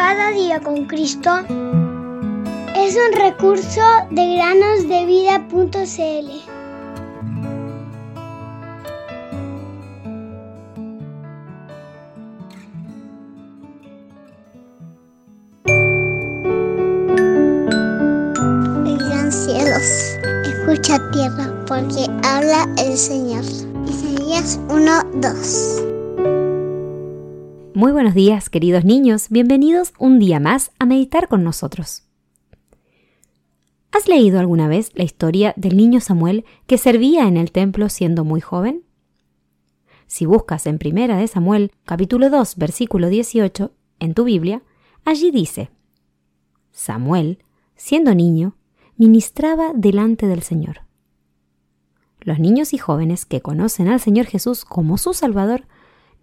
Cada día con Cristo es un recurso de granosdevida.cl. cielos, escucha tierra, porque habla el Señor. Isaías 1:2 muy buenos días, queridos niños. Bienvenidos un día más a meditar con nosotros. ¿Has leído alguna vez la historia del niño Samuel que servía en el templo siendo muy joven? Si buscas en Primera de Samuel, capítulo 2, versículo 18, en tu Biblia, allí dice: Samuel, siendo niño, ministraba delante del Señor. Los niños y jóvenes que conocen al Señor Jesús como su Salvador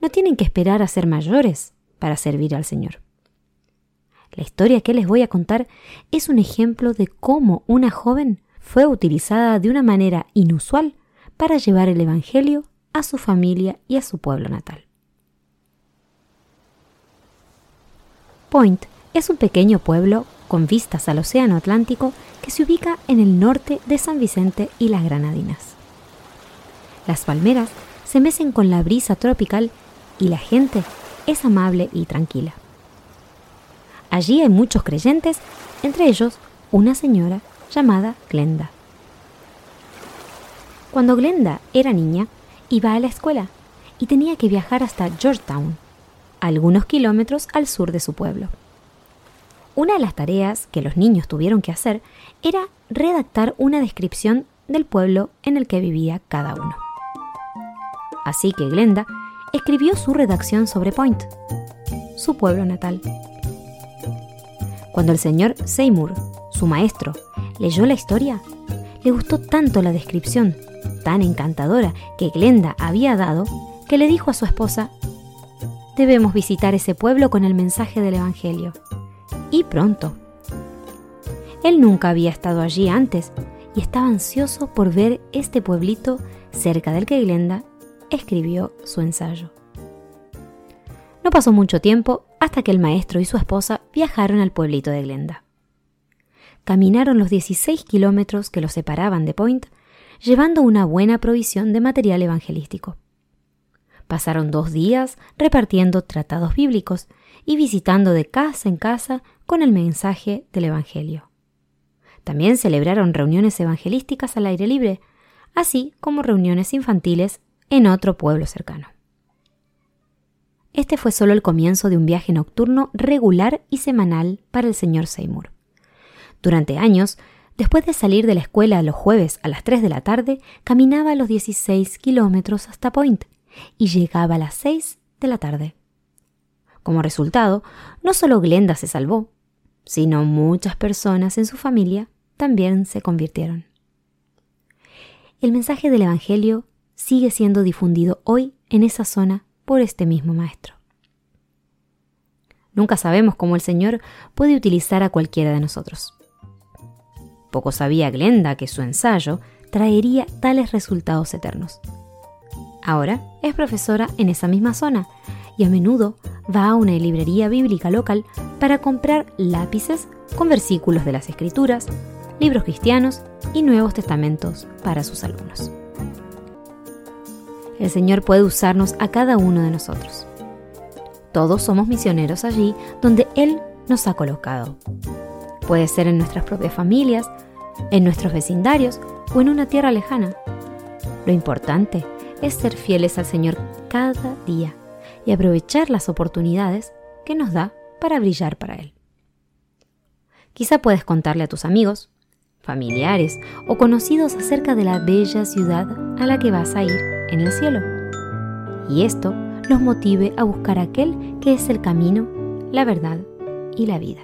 no tienen que esperar a ser mayores para servir al Señor. La historia que les voy a contar es un ejemplo de cómo una joven fue utilizada de una manera inusual para llevar el Evangelio a su familia y a su pueblo natal. Point es un pequeño pueblo con vistas al Océano Atlántico que se ubica en el norte de San Vicente y las Granadinas. Las palmeras se mecen con la brisa tropical y la gente es amable y tranquila. Allí hay muchos creyentes, entre ellos una señora llamada Glenda. Cuando Glenda era niña, iba a la escuela y tenía que viajar hasta Georgetown, algunos kilómetros al sur de su pueblo. Una de las tareas que los niños tuvieron que hacer era redactar una descripción del pueblo en el que vivía cada uno. Así que Glenda escribió su redacción sobre Point, su pueblo natal. Cuando el señor Seymour, su maestro, leyó la historia, le gustó tanto la descripción tan encantadora que Glenda había dado que le dijo a su esposa, debemos visitar ese pueblo con el mensaje del Evangelio. Y pronto. Él nunca había estado allí antes y estaba ansioso por ver este pueblito cerca del que Glenda escribió su ensayo. No pasó mucho tiempo hasta que el maestro y su esposa viajaron al pueblito de Glenda. Caminaron los 16 kilómetros que los separaban de Point, llevando una buena provisión de material evangelístico. Pasaron dos días repartiendo tratados bíblicos y visitando de casa en casa con el mensaje del Evangelio. También celebraron reuniones evangelísticas al aire libre, así como reuniones infantiles en otro pueblo cercano. Este fue solo el comienzo de un viaje nocturno regular y semanal para el señor Seymour. Durante años, después de salir de la escuela los jueves a las 3 de la tarde, caminaba los 16 kilómetros hasta Point y llegaba a las 6 de la tarde. Como resultado, no solo Glenda se salvó, sino muchas personas en su familia también se convirtieron. El mensaje del Evangelio sigue siendo difundido hoy en esa zona por este mismo maestro. Nunca sabemos cómo el Señor puede utilizar a cualquiera de nosotros. Poco sabía Glenda que su ensayo traería tales resultados eternos. Ahora es profesora en esa misma zona y a menudo va a una librería bíblica local para comprar lápices con versículos de las Escrituras, libros cristianos y Nuevos Testamentos para sus alumnos el Señor puede usarnos a cada uno de nosotros. Todos somos misioneros allí donde Él nos ha colocado. Puede ser en nuestras propias familias, en nuestros vecindarios o en una tierra lejana. Lo importante es ser fieles al Señor cada día y aprovechar las oportunidades que nos da para brillar para Él. Quizá puedes contarle a tus amigos, familiares o conocidos acerca de la bella ciudad a la que vas a ir en el cielo. y esto los motive a buscar aquel que es el camino, la verdad y la vida.